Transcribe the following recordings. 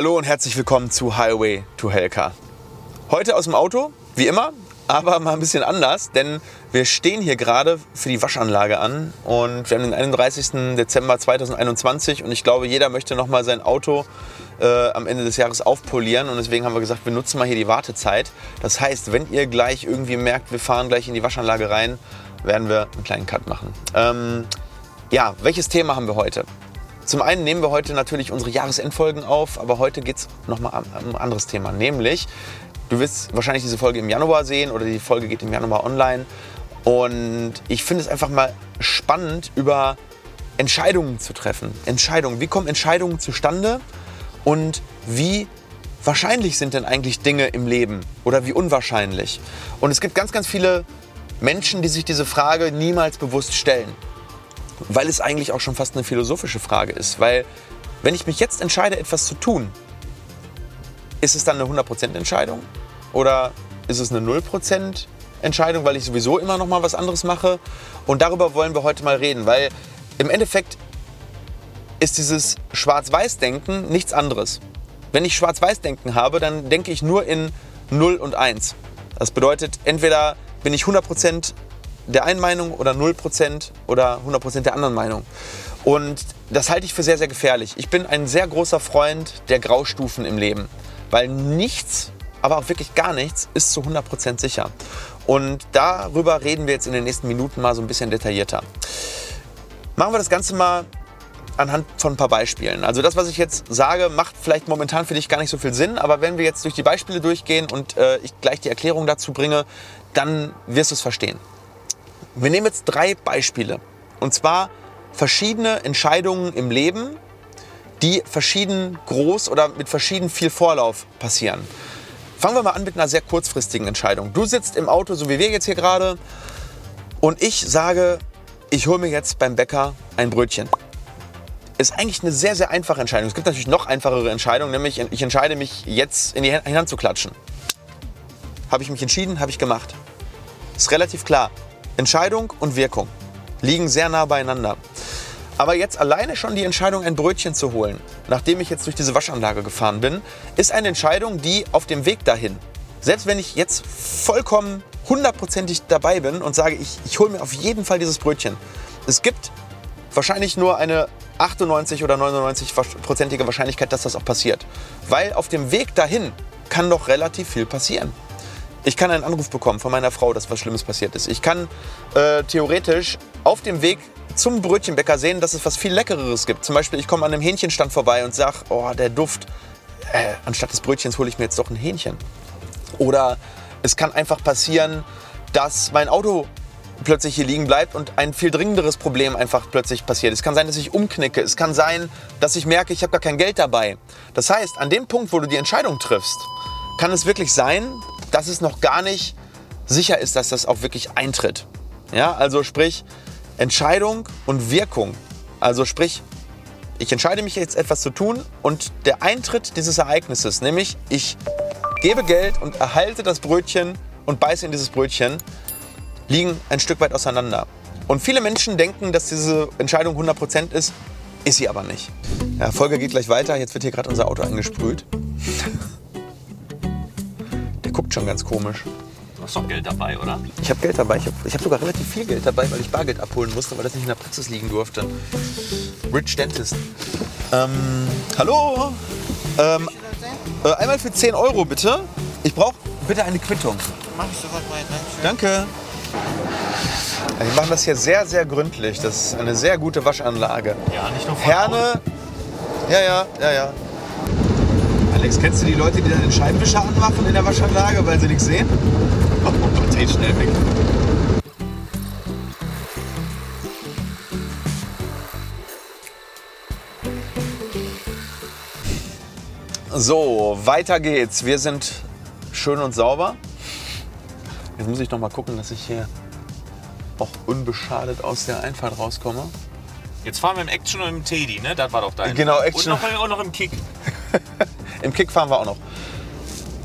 Hallo und herzlich willkommen zu Highway to Hellcar. Heute aus dem Auto, wie immer, aber mal ein bisschen anders, denn wir stehen hier gerade für die Waschanlage an und wir haben den 31. Dezember 2021 und ich glaube, jeder möchte noch mal sein Auto äh, am Ende des Jahres aufpolieren und deswegen haben wir gesagt, wir nutzen mal hier die Wartezeit. Das heißt, wenn ihr gleich irgendwie merkt, wir fahren gleich in die Waschanlage rein, werden wir einen kleinen Cut machen. Ähm, ja, welches Thema haben wir heute? Zum einen nehmen wir heute natürlich unsere Jahresendfolgen auf, aber heute geht es nochmal um ein anderes Thema, nämlich Du wirst wahrscheinlich diese Folge im Januar sehen oder die Folge geht im Januar online. Und ich finde es einfach mal spannend, über Entscheidungen zu treffen. Entscheidungen. Wie kommen Entscheidungen zustande? Und wie wahrscheinlich sind denn eigentlich Dinge im Leben? Oder wie unwahrscheinlich? Und es gibt ganz, ganz viele Menschen, die sich diese Frage niemals bewusst stellen weil es eigentlich auch schon fast eine philosophische Frage ist. Weil wenn ich mich jetzt entscheide, etwas zu tun, ist es dann eine 100% Entscheidung oder ist es eine 0% Entscheidung, weil ich sowieso immer noch mal was anderes mache? Und darüber wollen wir heute mal reden, weil im Endeffekt ist dieses Schwarz-Weiß-Denken nichts anderes. Wenn ich Schwarz-Weiß-Denken habe, dann denke ich nur in 0 und 1. Das bedeutet, entweder bin ich 100% der einen Meinung oder 0% oder 100% der anderen Meinung. Und das halte ich für sehr, sehr gefährlich. Ich bin ein sehr großer Freund der Graustufen im Leben, weil nichts, aber auch wirklich gar nichts, ist zu 100% sicher. Und darüber reden wir jetzt in den nächsten Minuten mal so ein bisschen detaillierter. Machen wir das Ganze mal anhand von ein paar Beispielen. Also das, was ich jetzt sage, macht vielleicht momentan für dich gar nicht so viel Sinn, aber wenn wir jetzt durch die Beispiele durchgehen und äh, ich gleich die Erklärung dazu bringe, dann wirst du es verstehen. Wir nehmen jetzt drei Beispiele. Und zwar verschiedene Entscheidungen im Leben, die verschieden groß oder mit verschieden viel Vorlauf passieren. Fangen wir mal an mit einer sehr kurzfristigen Entscheidung. Du sitzt im Auto, so wie wir jetzt hier gerade, und ich sage, ich hole mir jetzt beim Bäcker ein Brötchen. Ist eigentlich eine sehr, sehr einfache Entscheidung. Es gibt natürlich noch einfachere Entscheidungen, nämlich ich entscheide mich jetzt in die Hand zu klatschen. Habe ich mich entschieden, habe ich gemacht. Ist relativ klar. Entscheidung und Wirkung liegen sehr nah beieinander. Aber jetzt alleine schon die Entscheidung, ein Brötchen zu holen, nachdem ich jetzt durch diese Waschanlage gefahren bin, ist eine Entscheidung, die auf dem Weg dahin, selbst wenn ich jetzt vollkommen hundertprozentig dabei bin und sage, ich, ich hole mir auf jeden Fall dieses Brötchen. Es gibt wahrscheinlich nur eine 98 oder 99-prozentige Wahrscheinlichkeit, dass das auch passiert. Weil auf dem Weg dahin kann doch relativ viel passieren. Ich kann einen Anruf bekommen von meiner Frau, dass was Schlimmes passiert ist. Ich kann äh, theoretisch auf dem Weg zum Brötchenbäcker sehen, dass es was viel Leckereres gibt. Zum Beispiel, ich komme an einem Hähnchenstand vorbei und sage, oh, der Duft, äh, anstatt des Brötchens hole ich mir jetzt doch ein Hähnchen. Oder es kann einfach passieren, dass mein Auto plötzlich hier liegen bleibt und ein viel dringenderes Problem einfach plötzlich passiert. Es kann sein, dass ich umknicke. Es kann sein, dass ich merke, ich habe gar kein Geld dabei. Das heißt, an dem Punkt, wo du die Entscheidung triffst, kann es wirklich sein, dass es noch gar nicht sicher ist, dass das auch wirklich eintritt. Ja, also sprich Entscheidung und Wirkung. Also sprich, ich entscheide mich jetzt etwas zu tun und der Eintritt dieses Ereignisses, nämlich ich gebe Geld und erhalte das Brötchen und beiße in dieses Brötchen, liegen ein Stück weit auseinander. Und viele Menschen denken, dass diese Entscheidung 100% ist, ist sie aber nicht. Ja, Folge geht gleich weiter. Jetzt wird hier gerade unser Auto angesprüht guckt schon ganz komisch. Du hast doch Geld dabei, oder? Ich habe Geld dabei. Ich habe hab sogar relativ viel Geld dabei, weil ich Bargeld abholen musste, weil das nicht in der Praxis liegen durfte. Rich Dentist. Ähm, hallo? Ähm, äh, einmal für 10 Euro bitte. Ich brauche bitte eine Quittung. Mach ich sofort mal. Danke. Wir machen das hier sehr, sehr gründlich. Das ist eine sehr gute Waschanlage. Ja, nicht nur von Herne. Ja, ja, ja, ja. Alex, kennst du die Leute, die dann den Scheibenwischer anmachen in der Waschanlage, weil sie nichts sehen? Oh Gott, hey, schnell weg. So, weiter geht's. Wir sind schön und sauber. Jetzt muss ich noch mal gucken, dass ich hier auch unbeschadet aus der Einfahrt rauskomme. Jetzt fahren wir im Action und im Teddy, ne? Das war doch dein. Genau, Action. Und noch, und noch im Kick. Im Kick fahren wir auch noch.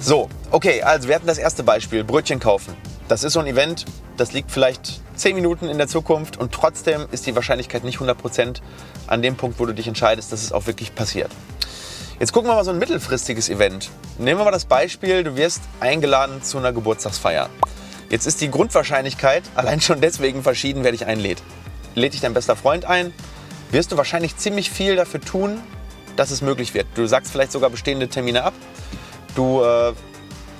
So, okay, also wir hatten das erste Beispiel, Brötchen kaufen. Das ist so ein Event, das liegt vielleicht 10 Minuten in der Zukunft und trotzdem ist die Wahrscheinlichkeit nicht 100% an dem Punkt, wo du dich entscheidest, dass es auch wirklich passiert. Jetzt gucken wir mal so ein mittelfristiges Event. Nehmen wir mal das Beispiel, du wirst eingeladen zu einer Geburtstagsfeier. Jetzt ist die Grundwahrscheinlichkeit allein schon deswegen verschieden, wer dich einlädt. Lädt dich dein bester Freund ein, wirst du wahrscheinlich ziemlich viel dafür tun, dass es möglich wird. Du sagst vielleicht sogar bestehende Termine ab. Du äh,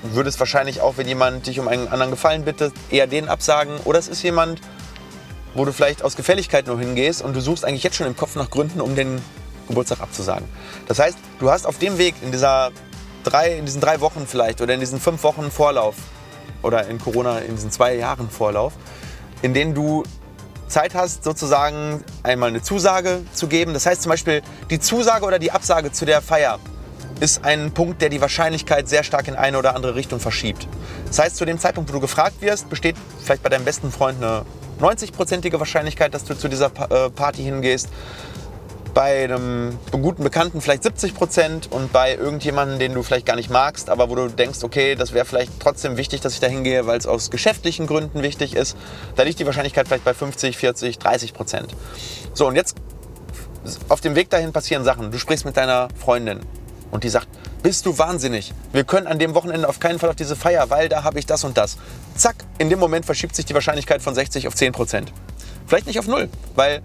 würdest wahrscheinlich auch, wenn jemand dich um einen anderen Gefallen bittet, eher den absagen. Oder es ist jemand, wo du vielleicht aus Gefälligkeit nur hingehst und du suchst eigentlich jetzt schon im Kopf nach Gründen, um den Geburtstag abzusagen. Das heißt, du hast auf dem Weg in, dieser drei, in diesen drei Wochen vielleicht oder in diesen fünf Wochen Vorlauf oder in Corona in diesen zwei Jahren Vorlauf, in denen du Zeit hast, sozusagen einmal eine Zusage zu geben. Das heißt zum Beispiel, die Zusage oder die Absage zu der Feier ist ein Punkt, der die Wahrscheinlichkeit sehr stark in eine oder andere Richtung verschiebt. Das heißt, zu dem Zeitpunkt, wo du gefragt wirst, besteht vielleicht bei deinem besten Freund eine 90-prozentige Wahrscheinlichkeit, dass du zu dieser äh, Party hingehst bei einem guten Bekannten vielleicht 70 Prozent und bei irgendjemandem, den du vielleicht gar nicht magst, aber wo du denkst, okay, das wäre vielleicht trotzdem wichtig, dass ich da hingehe, weil es aus geschäftlichen Gründen wichtig ist, da liegt die Wahrscheinlichkeit vielleicht bei 50, 40, 30 Prozent. So, und jetzt auf dem Weg dahin passieren Sachen. Du sprichst mit deiner Freundin und die sagt, bist du wahnsinnig? Wir können an dem Wochenende auf keinen Fall auf diese Feier, weil da habe ich das und das. Zack, in dem Moment verschiebt sich die Wahrscheinlichkeit von 60 auf 10 Prozent. Vielleicht nicht auf null, weil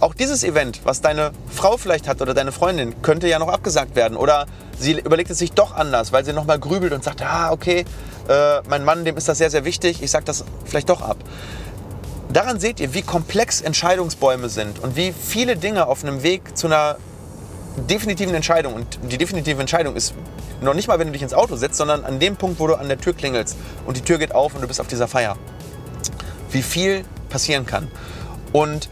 auch dieses Event, was deine Frau vielleicht hat oder deine Freundin, könnte ja noch abgesagt werden. Oder sie überlegt es sich doch anders, weil sie nochmal grübelt und sagt, ah, okay, äh, mein Mann, dem ist das sehr, sehr wichtig, ich sage das vielleicht doch ab. Daran seht ihr, wie komplex Entscheidungsbäume sind und wie viele Dinge auf einem Weg zu einer definitiven Entscheidung. Und die definitive Entscheidung ist noch nicht mal, wenn du dich ins Auto setzt, sondern an dem Punkt, wo du an der Tür klingelst und die Tür geht auf und du bist auf dieser Feier. Wie viel passieren kann. Und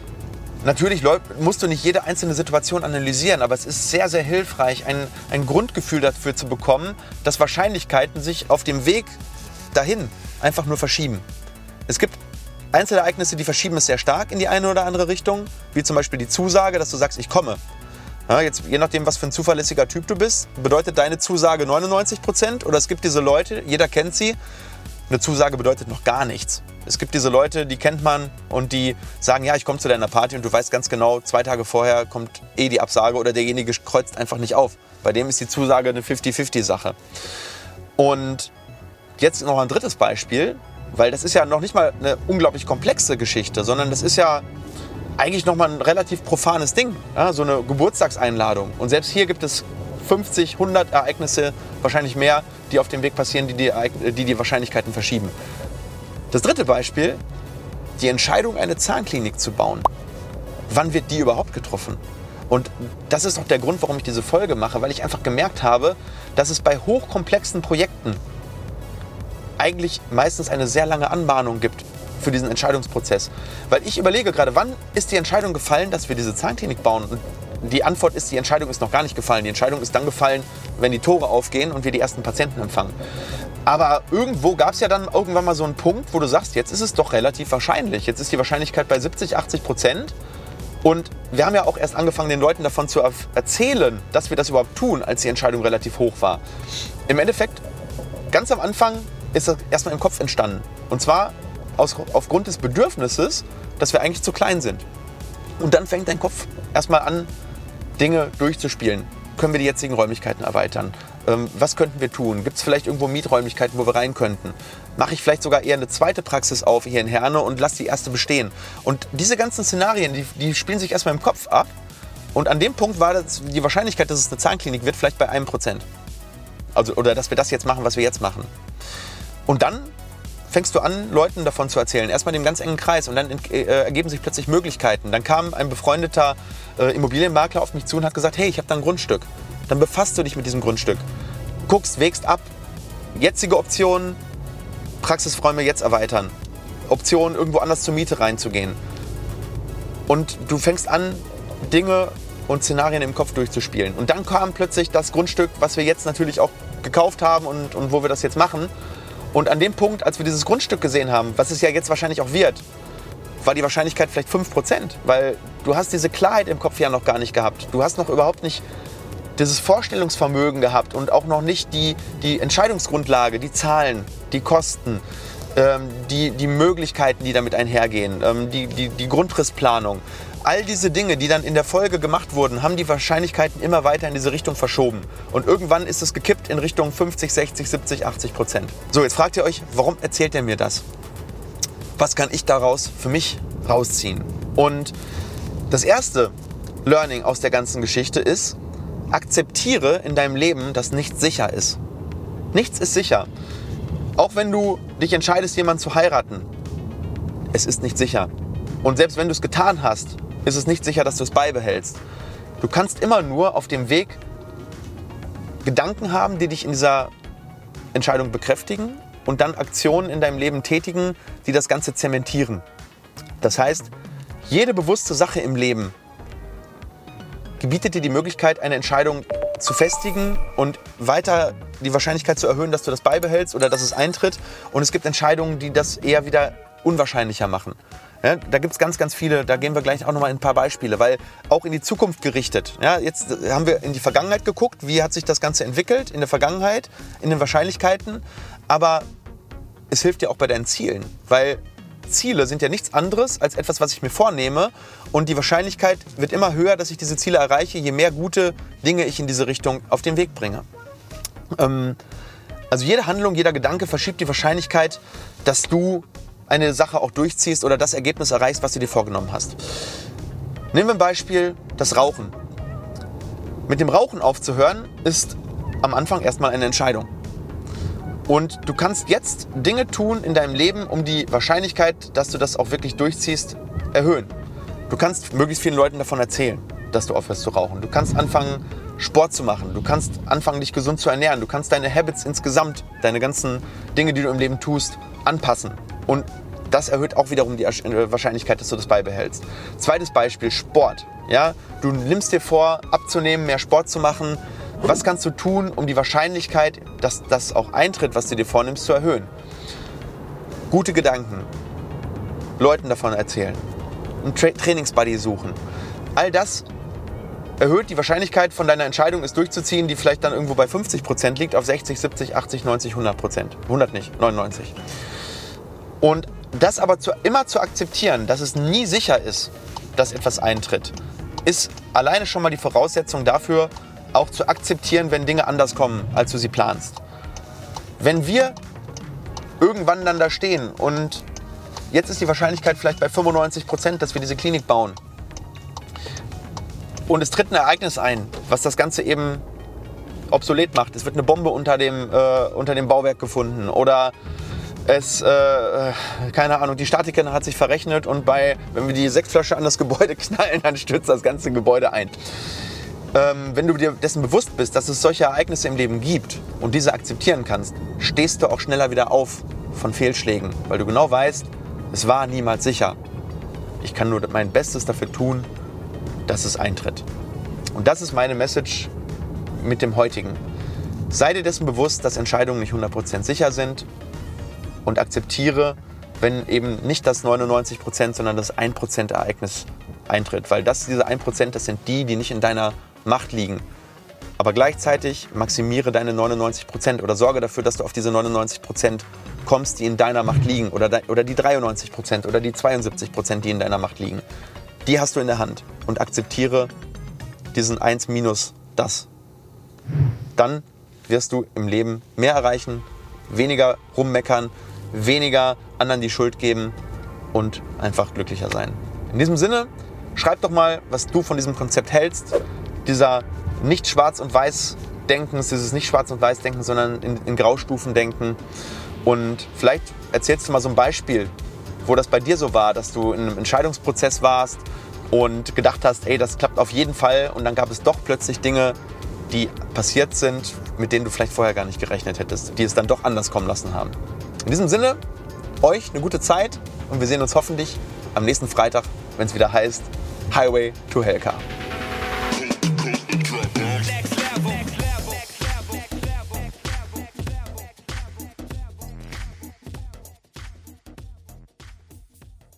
Natürlich musst du nicht jede einzelne Situation analysieren, aber es ist sehr, sehr hilfreich, ein, ein Grundgefühl dafür zu bekommen, dass Wahrscheinlichkeiten sich auf dem Weg dahin einfach nur verschieben. Es gibt Einzelereignisse, die verschieben es sehr stark in die eine oder andere Richtung, wie zum Beispiel die Zusage, dass du sagst, ich komme. Ja, jetzt, je nachdem, was für ein zuverlässiger Typ du bist, bedeutet deine Zusage 99 Prozent oder es gibt diese Leute, jeder kennt sie, eine Zusage bedeutet noch gar nichts. Es gibt diese Leute, die kennt man und die sagen, ja, ich komme zu deiner Party und du weißt ganz genau, zwei Tage vorher kommt eh die Absage oder derjenige kreuzt einfach nicht auf. Bei dem ist die Zusage eine 50-50-Sache. Und jetzt noch ein drittes Beispiel, weil das ist ja noch nicht mal eine unglaublich komplexe Geschichte, sondern das ist ja eigentlich noch mal ein relativ profanes Ding, ja, so eine Geburtstagseinladung. Und selbst hier gibt es 50, 100 Ereignisse, wahrscheinlich mehr, die auf dem Weg passieren, die die, die, die Wahrscheinlichkeiten verschieben. Das dritte Beispiel, die Entscheidung, eine Zahnklinik zu bauen. Wann wird die überhaupt getroffen? Und das ist auch der Grund, warum ich diese Folge mache, weil ich einfach gemerkt habe, dass es bei hochkomplexen Projekten eigentlich meistens eine sehr lange Anmahnung gibt für diesen Entscheidungsprozess. Weil ich überlege gerade, wann ist die Entscheidung gefallen, dass wir diese Zahnklinik bauen? Und die Antwort ist, die Entscheidung ist noch gar nicht gefallen. Die Entscheidung ist dann gefallen, wenn die Tore aufgehen und wir die ersten Patienten empfangen. Aber irgendwo gab es ja dann irgendwann mal so einen Punkt, wo du sagst, jetzt ist es doch relativ wahrscheinlich. Jetzt ist die Wahrscheinlichkeit bei 70, 80 Prozent. Und wir haben ja auch erst angefangen, den Leuten davon zu erzählen, dass wir das überhaupt tun, als die Entscheidung relativ hoch war. Im Endeffekt, ganz am Anfang ist das erstmal im Kopf entstanden. Und zwar aus, aufgrund des Bedürfnisses, dass wir eigentlich zu klein sind. Und dann fängt dein Kopf erstmal an, Dinge durchzuspielen. Können wir die jetzigen Räumlichkeiten erweitern? Ähm, was könnten wir tun? Gibt es vielleicht irgendwo Mieträumlichkeiten, wo wir rein könnten? Mache ich vielleicht sogar eher eine zweite Praxis auf hier in Herne und lasse die erste bestehen? Und diese ganzen Szenarien, die, die spielen sich erstmal im Kopf ab. Und an dem Punkt war das, die Wahrscheinlichkeit, dass es eine Zahnklinik wird, vielleicht bei einem Prozent. Also, oder dass wir das jetzt machen, was wir jetzt machen. Und dann fängst du an, Leuten davon zu erzählen. Erstmal dem ganz engen Kreis und dann äh, ergeben sich plötzlich Möglichkeiten. Dann kam ein befreundeter äh, Immobilienmakler auf mich zu und hat gesagt, hey, ich habe da ein Grundstück. Dann befasst du dich mit diesem Grundstück. Guckst, wägst ab. Jetzige Optionen, Praxisräume jetzt erweitern. Optionen, irgendwo anders zur Miete reinzugehen. Und du fängst an, Dinge und Szenarien im Kopf durchzuspielen. Und dann kam plötzlich das Grundstück, was wir jetzt natürlich auch gekauft haben und, und wo wir das jetzt machen. Und an dem Punkt, als wir dieses Grundstück gesehen haben, was es ja jetzt wahrscheinlich auch wird, war die Wahrscheinlichkeit vielleicht 5%, weil du hast diese Klarheit im Kopf ja noch gar nicht gehabt. Du hast noch überhaupt nicht dieses Vorstellungsvermögen gehabt und auch noch nicht die, die Entscheidungsgrundlage, die Zahlen, die Kosten, ähm, die, die Möglichkeiten, die damit einhergehen, ähm, die, die, die Grundrissplanung. all diese Dinge, die dann in der Folge gemacht wurden, haben die Wahrscheinlichkeiten immer weiter in diese Richtung verschoben. Und irgendwann ist es gekippt in Richtung 50, 60, 70, 80 Prozent. So, jetzt fragt ihr euch, warum erzählt er mir das? Was kann ich daraus für mich rausziehen? Und das erste Learning aus der ganzen Geschichte ist, akzeptiere in deinem Leben, dass nichts sicher ist. Nichts ist sicher. Auch wenn du dich entscheidest, jemanden zu heiraten, es ist nicht sicher. Und selbst wenn du es getan hast, ist es nicht sicher, dass du es beibehältst. Du kannst immer nur auf dem Weg Gedanken haben, die dich in dieser Entscheidung bekräftigen und dann Aktionen in deinem Leben tätigen, die das Ganze zementieren. Das heißt, jede bewusste Sache im Leben gebietet dir die Möglichkeit, eine Entscheidung zu festigen und weiter die Wahrscheinlichkeit zu erhöhen, dass du das beibehältst oder dass es eintritt. Und es gibt Entscheidungen, die das eher wieder unwahrscheinlicher machen. Ja, da gibt es ganz, ganz viele, da gehen wir gleich auch nochmal in ein paar Beispiele, weil auch in die Zukunft gerichtet. Ja, jetzt haben wir in die Vergangenheit geguckt, wie hat sich das Ganze entwickelt in der Vergangenheit, in den Wahrscheinlichkeiten, aber es hilft dir auch bei deinen Zielen, weil Ziele sind ja nichts anderes als etwas, was ich mir vornehme und die Wahrscheinlichkeit wird immer höher, dass ich diese Ziele erreiche, je mehr gute Dinge ich in diese Richtung auf den Weg bringe. Ähm, also jede Handlung, jeder Gedanke verschiebt die Wahrscheinlichkeit, dass du eine Sache auch durchziehst oder das Ergebnis erreichst, was du dir vorgenommen hast. Nehmen wir ein Beispiel, das Rauchen. Mit dem Rauchen aufzuhören ist am Anfang erstmal eine Entscheidung. Und du kannst jetzt Dinge tun in deinem Leben, um die Wahrscheinlichkeit, dass du das auch wirklich durchziehst, erhöhen. Du kannst möglichst vielen Leuten davon erzählen, dass du aufhörst zu rauchen. Du kannst anfangen, Sport zu machen. Du kannst anfangen, dich gesund zu ernähren. Du kannst deine Habits insgesamt, deine ganzen Dinge, die du im Leben tust, anpassen. Und das erhöht auch wiederum die äh, Wahrscheinlichkeit, dass du das beibehältst. Zweites Beispiel, Sport. Ja? Du nimmst dir vor, abzunehmen, mehr Sport zu machen. Was kannst du tun, um die Wahrscheinlichkeit, dass das auch eintritt, was du dir vornimmst, zu erhöhen? Gute Gedanken. Leuten davon erzählen. Ein Tra Trainingsbuddy suchen. All das erhöht die Wahrscheinlichkeit von deiner Entscheidung, es durchzuziehen, die vielleicht dann irgendwo bei 50% liegt, auf 60, 70, 80, 90, 100%. 100 nicht, 99. Und das aber zu, immer zu akzeptieren, dass es nie sicher ist, dass etwas eintritt, ist alleine schon mal die Voraussetzung dafür, auch zu akzeptieren, wenn Dinge anders kommen, als du sie planst. Wenn wir irgendwann dann da stehen und jetzt ist die Wahrscheinlichkeit vielleicht bei 95 Prozent, dass wir diese Klinik bauen. Und es tritt ein Ereignis ein, was das Ganze eben obsolet macht. Es wird eine Bombe unter dem, äh, unter dem Bauwerk gefunden oder es, äh, keine Ahnung, die Statikerin hat sich verrechnet und bei, wenn wir die Sektflasche an das Gebäude knallen, dann stürzt das ganze Gebäude ein. Ähm, wenn du dir dessen bewusst bist, dass es solche Ereignisse im Leben gibt und diese akzeptieren kannst, stehst du auch schneller wieder auf von Fehlschlägen, weil du genau weißt, es war niemals sicher. Ich kann nur mein Bestes dafür tun, dass es eintritt. Und das ist meine Message mit dem heutigen. Sei dir dessen bewusst, dass Entscheidungen nicht 100% sicher sind und akzeptiere, wenn eben nicht das 99% sondern das 1% Ereignis eintritt. Weil das, diese 1% das sind die, die nicht in deiner Macht liegen. Aber gleichzeitig maximiere deine 99% oder sorge dafür, dass du auf diese 99% kommst, die in deiner Macht liegen. Oder, oder die 93% oder die 72% die in deiner Macht liegen. Die hast du in der Hand. Und akzeptiere diesen 1 minus das. Dann wirst du im Leben mehr erreichen, weniger rummeckern, weniger anderen die Schuld geben und einfach glücklicher sein. In diesem Sinne, schreib doch mal, was du von diesem Konzept hältst, dieser nicht schwarz und weiß Denkens, dieses nicht schwarz und weiß Denken, sondern in, in Graustufen denken. Und vielleicht erzählst du mal so ein Beispiel, wo das bei dir so war, dass du in einem Entscheidungsprozess warst und gedacht hast, ey, das klappt auf jeden Fall und dann gab es doch plötzlich Dinge, die passiert sind, mit denen du vielleicht vorher gar nicht gerechnet hättest, die es dann doch anders kommen lassen haben. In diesem Sinne, euch eine gute Zeit und wir sehen uns hoffentlich am nächsten Freitag, wenn es wieder heißt Highway to Hellcar.